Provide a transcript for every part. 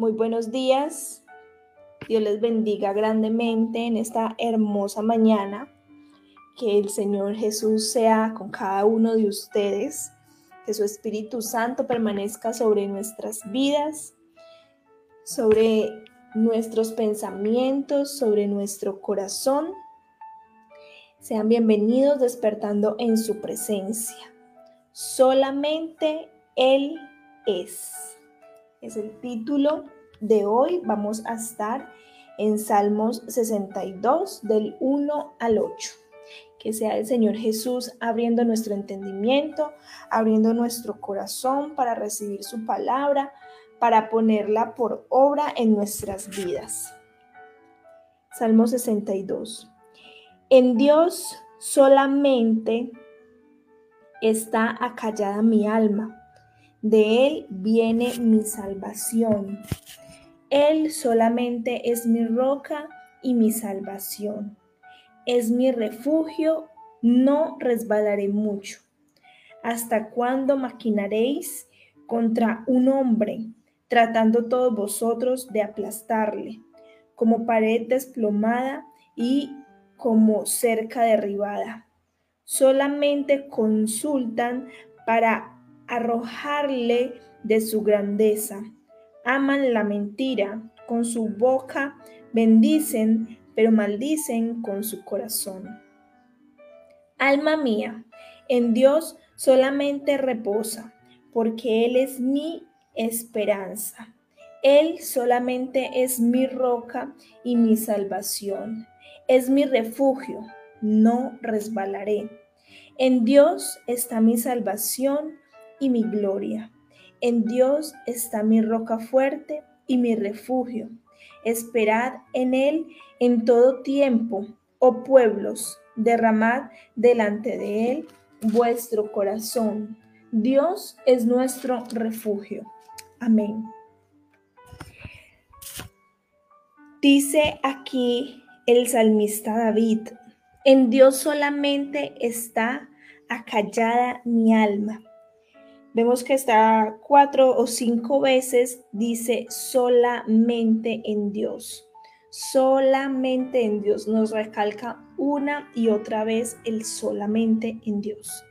Muy buenos días. Dios les bendiga grandemente en esta hermosa mañana. Que el Señor Jesús sea con cada uno de ustedes. Que su Espíritu Santo permanezca sobre nuestras vidas, sobre nuestros pensamientos, sobre nuestro corazón. Sean bienvenidos despertando en su presencia. Solamente Él es. Es el título de hoy. Vamos a estar en Salmos 62 del 1 al 8. Que sea el Señor Jesús abriendo nuestro entendimiento, abriendo nuestro corazón para recibir su palabra, para ponerla por obra en nuestras vidas. Salmo 62. En Dios solamente está acallada mi alma. De Él viene mi salvación. Él solamente es mi roca y mi salvación. Es mi refugio, no resbalaré mucho. ¿Hasta cuándo maquinaréis contra un hombre, tratando todos vosotros de aplastarle, como pared desplomada y como cerca derribada? Solamente consultan para arrojarle de su grandeza. Aman la mentira, con su boca bendicen, pero maldicen con su corazón. Alma mía, en Dios solamente reposa, porque Él es mi esperanza. Él solamente es mi roca y mi salvación. Es mi refugio, no resbalaré. En Dios está mi salvación y mi gloria. En Dios está mi roca fuerte y mi refugio. Esperad en Él en todo tiempo, oh pueblos, derramad delante de Él vuestro corazón. Dios es nuestro refugio. Amén. Dice aquí el salmista David, en Dios solamente está acallada mi alma. Vemos que está cuatro o cinco veces, dice solamente en Dios. Solamente en Dios. Nos recalca una y otra vez el solamente en Dios.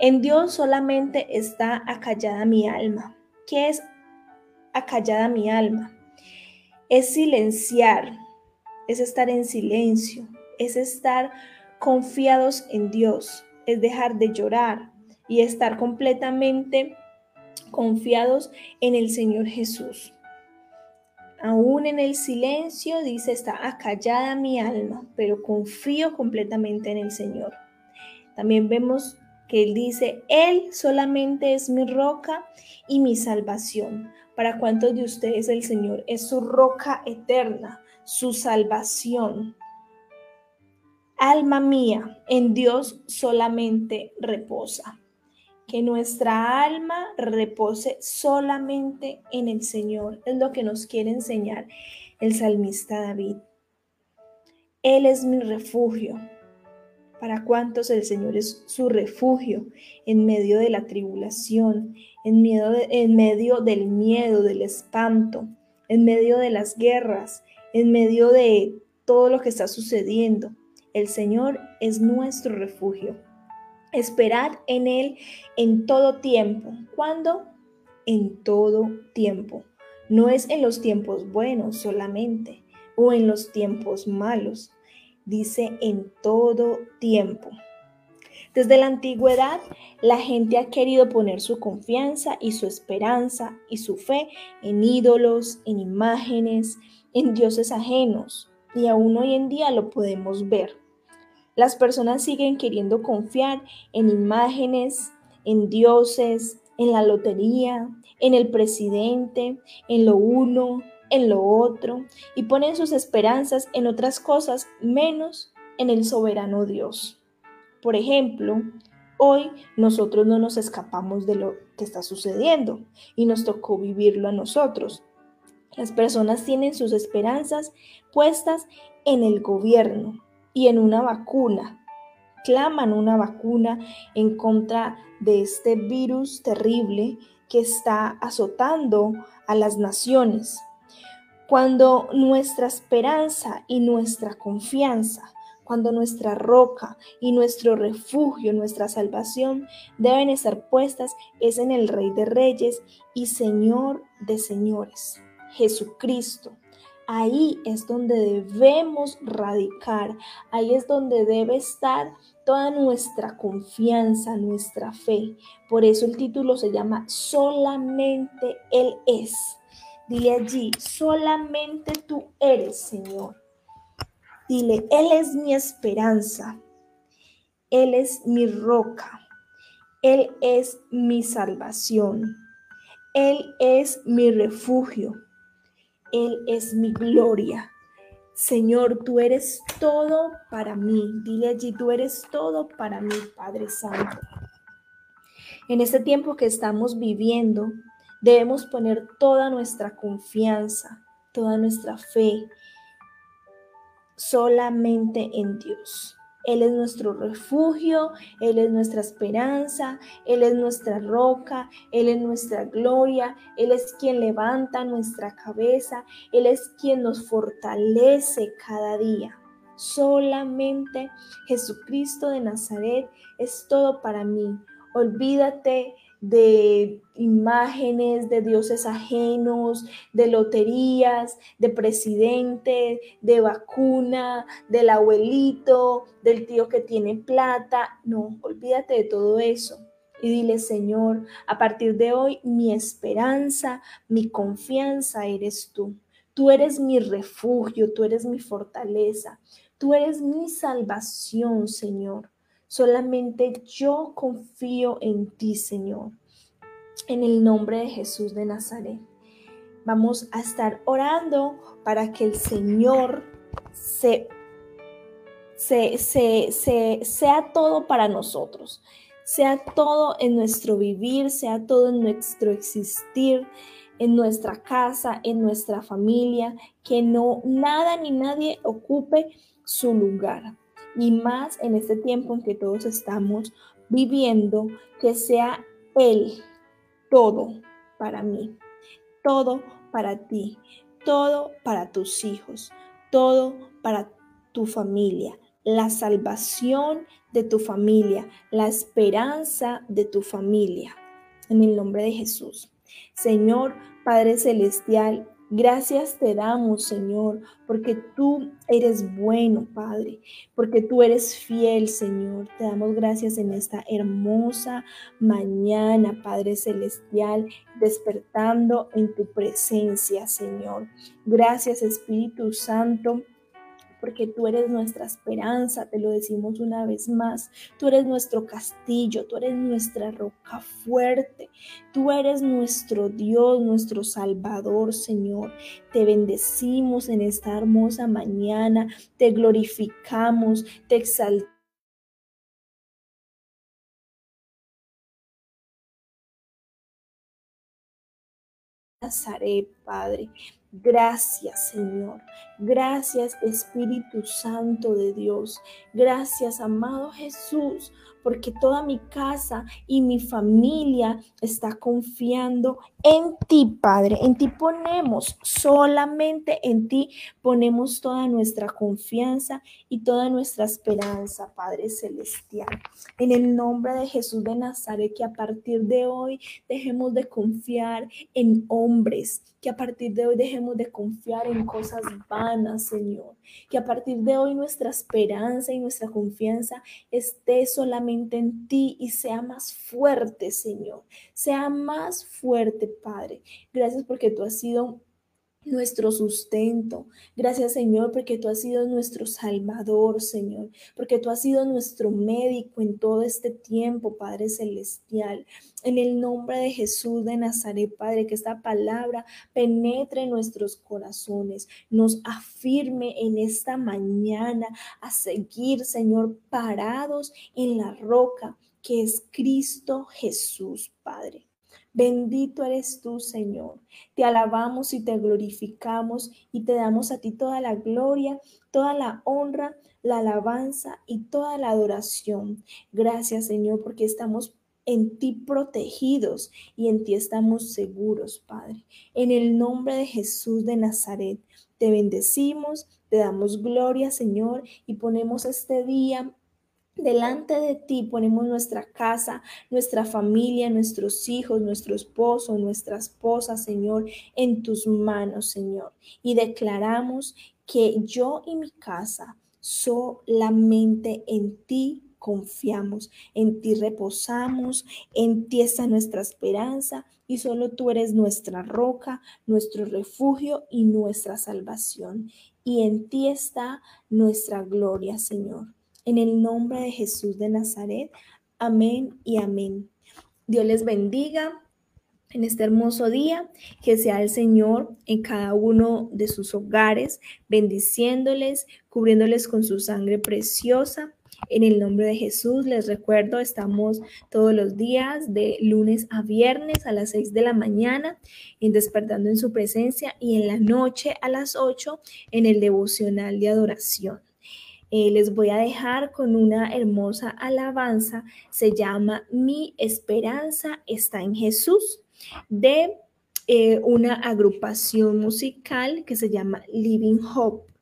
En Dios solamente está acallada mi alma. ¿Qué es acallada mi alma? Es silenciar, es estar en silencio, es estar confiados en Dios, es dejar de llorar, y estar completamente confiados en el Señor Jesús. Aún en el silencio, dice, está acallada mi alma, pero confío completamente en el Señor. También vemos que Él dice, Él solamente es mi roca y mi salvación. ¿Para cuántos de ustedes el Señor es su roca eterna, su salvación? Alma mía, en Dios solamente reposa que nuestra alma repose solamente en el Señor. Es lo que nos quiere enseñar el salmista David. Él es mi refugio. ¿Para cuántos el Señor es su refugio en medio de la tribulación, en, en medio del miedo, del espanto, en medio de las guerras, en medio de todo lo que está sucediendo? El Señor es nuestro refugio. Esperad en Él en todo tiempo. ¿Cuándo? En todo tiempo. No es en los tiempos buenos solamente o en los tiempos malos. Dice en todo tiempo. Desde la antigüedad, la gente ha querido poner su confianza y su esperanza y su fe en ídolos, en imágenes, en dioses ajenos. Y aún hoy en día lo podemos ver. Las personas siguen queriendo confiar en imágenes, en dioses, en la lotería, en el presidente, en lo uno, en lo otro, y ponen sus esperanzas en otras cosas menos en el soberano Dios. Por ejemplo, hoy nosotros no nos escapamos de lo que está sucediendo y nos tocó vivirlo a nosotros. Las personas tienen sus esperanzas puestas en el gobierno, y en una vacuna. Claman una vacuna en contra de este virus terrible que está azotando a las naciones. Cuando nuestra esperanza y nuestra confianza, cuando nuestra roca y nuestro refugio, nuestra salvación deben estar puestas es en el Rey de Reyes y Señor de Señores, Jesucristo. Ahí es donde debemos radicar, ahí es donde debe estar toda nuestra confianza, nuestra fe. Por eso el título se llama Solamente Él es. Dile allí, solamente tú eres, Señor. Dile, Él es mi esperanza. Él es mi roca. Él es mi salvación. Él es mi refugio. Él es mi gloria. Señor, tú eres todo para mí. Dile allí, tú eres todo para mí, Padre Santo. En este tiempo que estamos viviendo, debemos poner toda nuestra confianza, toda nuestra fe solamente en Dios. Él es nuestro refugio, Él es nuestra esperanza, Él es nuestra roca, Él es nuestra gloria, Él es quien levanta nuestra cabeza, Él es quien nos fortalece cada día. Solamente Jesucristo de Nazaret es todo para mí. Olvídate de imágenes de dioses ajenos, de loterías, de presidente, de vacuna, del abuelito, del tío que tiene plata. No, olvídate de todo eso. Y dile, Señor, a partir de hoy mi esperanza, mi confianza eres tú. Tú eres mi refugio, tú eres mi fortaleza, tú eres mi salvación, Señor. Solamente yo confío en ti, Señor. En el nombre de Jesús de Nazaret. Vamos a estar orando para que el Señor se, se, se, sea todo para nosotros, sea todo en nuestro vivir, sea todo en nuestro existir, en nuestra casa, en nuestra familia, que no nada ni nadie ocupe su lugar y más en este tiempo en que todos estamos viviendo, que sea Él todo para mí, todo para ti, todo para tus hijos, todo para tu familia, la salvación de tu familia, la esperanza de tu familia. En el nombre de Jesús. Señor Padre Celestial, Gracias te damos, Señor, porque tú eres bueno, Padre, porque tú eres fiel, Señor. Te damos gracias en esta hermosa mañana, Padre Celestial, despertando en tu presencia, Señor. Gracias, Espíritu Santo porque tú eres nuestra esperanza, te lo decimos una vez más. Tú eres nuestro castillo, tú eres nuestra roca fuerte, tú eres nuestro Dios, nuestro Salvador, Señor. Te bendecimos en esta hermosa mañana, te glorificamos, te exaltamos. Padre. Gracias, Señor. Gracias, Espíritu Santo de Dios. Gracias, amado Jesús, porque toda mi casa y mi familia está confiando en ti, Padre. En ti ponemos, solamente en ti ponemos toda nuestra confianza y toda nuestra esperanza, Padre Celestial. En el nombre de Jesús de Nazaret, que a partir de hoy dejemos de confiar en hombres, que a partir de hoy dejemos de confiar en cosas vanas, Señor. Que a partir de hoy nuestra esperanza y nuestra confianza esté solamente en ti y sea más fuerte, Señor. Sea más fuerte, Padre. Gracias porque tú has sido nuestro sustento. Gracias Señor porque tú has sido nuestro Salvador, Señor, porque tú has sido nuestro médico en todo este tiempo, Padre Celestial. En el nombre de Jesús de Nazaret, Padre, que esta palabra penetre en nuestros corazones, nos afirme en esta mañana a seguir, Señor, parados en la roca que es Cristo Jesús, Padre. Bendito eres tú, Señor. Te alabamos y te glorificamos y te damos a ti toda la gloria, toda la honra, la alabanza y toda la adoración. Gracias, Señor, porque estamos en ti protegidos y en ti estamos seguros, Padre. En el nombre de Jesús de Nazaret, te bendecimos, te damos gloria, Señor, y ponemos este día Delante de ti ponemos nuestra casa, nuestra familia, nuestros hijos, nuestro esposo, nuestra esposa, Señor, en tus manos, Señor. Y declaramos que yo y mi casa solamente en ti confiamos, en ti reposamos, en ti está nuestra esperanza y solo tú eres nuestra roca, nuestro refugio y nuestra salvación. Y en ti está nuestra gloria, Señor. En el nombre de Jesús de Nazaret. Amén y amén. Dios les bendiga en este hermoso día, que sea el Señor en cada uno de sus hogares, bendiciéndoles, cubriéndoles con su sangre preciosa. En el nombre de Jesús, les recuerdo, estamos todos los días de lunes a viernes a las 6 de la mañana en Despertando en su presencia y en la noche a las 8 en el devocional de adoración. Eh, les voy a dejar con una hermosa alabanza, se llama Mi esperanza está en Jesús, de eh, una agrupación musical que se llama Living Hope,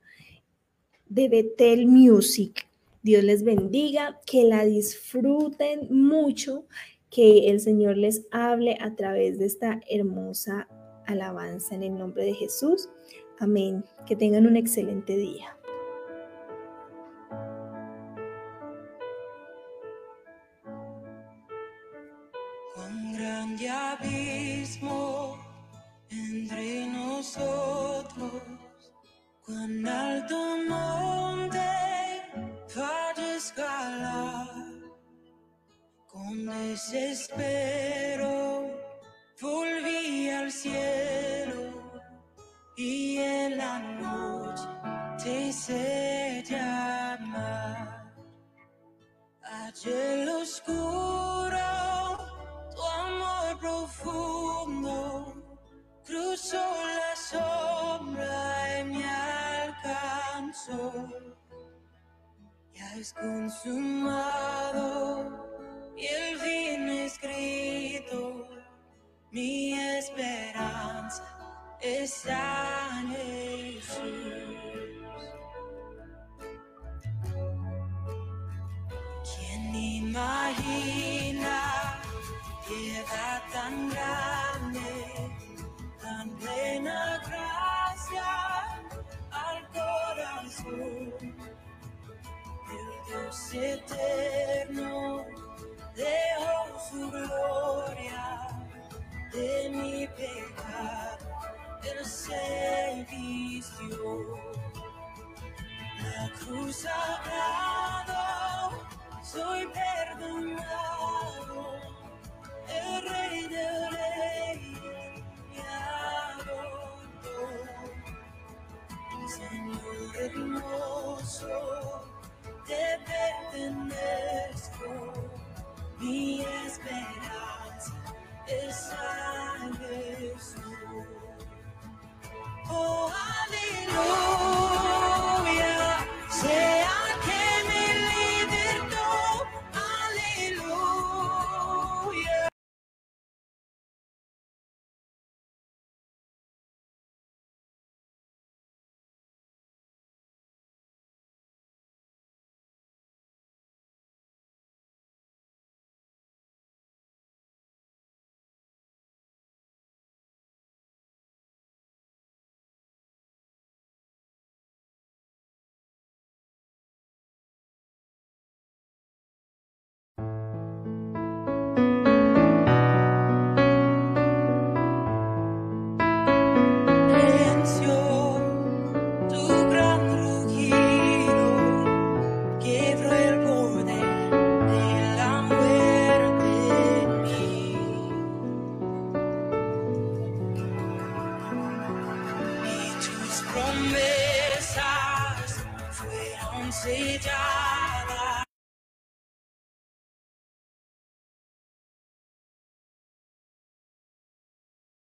de Bethel Music. Dios les bendiga, que la disfruten mucho, que el Señor les hable a través de esta hermosa alabanza en el nombre de Jesús. Amén. Que tengan un excelente día. Entre nosotros, cuán alto monte para escalar, con desespero volví al cielo y en la noche te hice llamar. Allí oscuro profundo, cruzó la sombra y me alcanzó. Ya es consumado y el fin escrito, mi esperanza está en Jesús. ¿Quién imagina? piedad tan grande, eterno dejó su gloria de mi pecado, el se La cruz sagrada, soy perdonado el rey pertenezco, mi esperanza es a Jesús. Oh,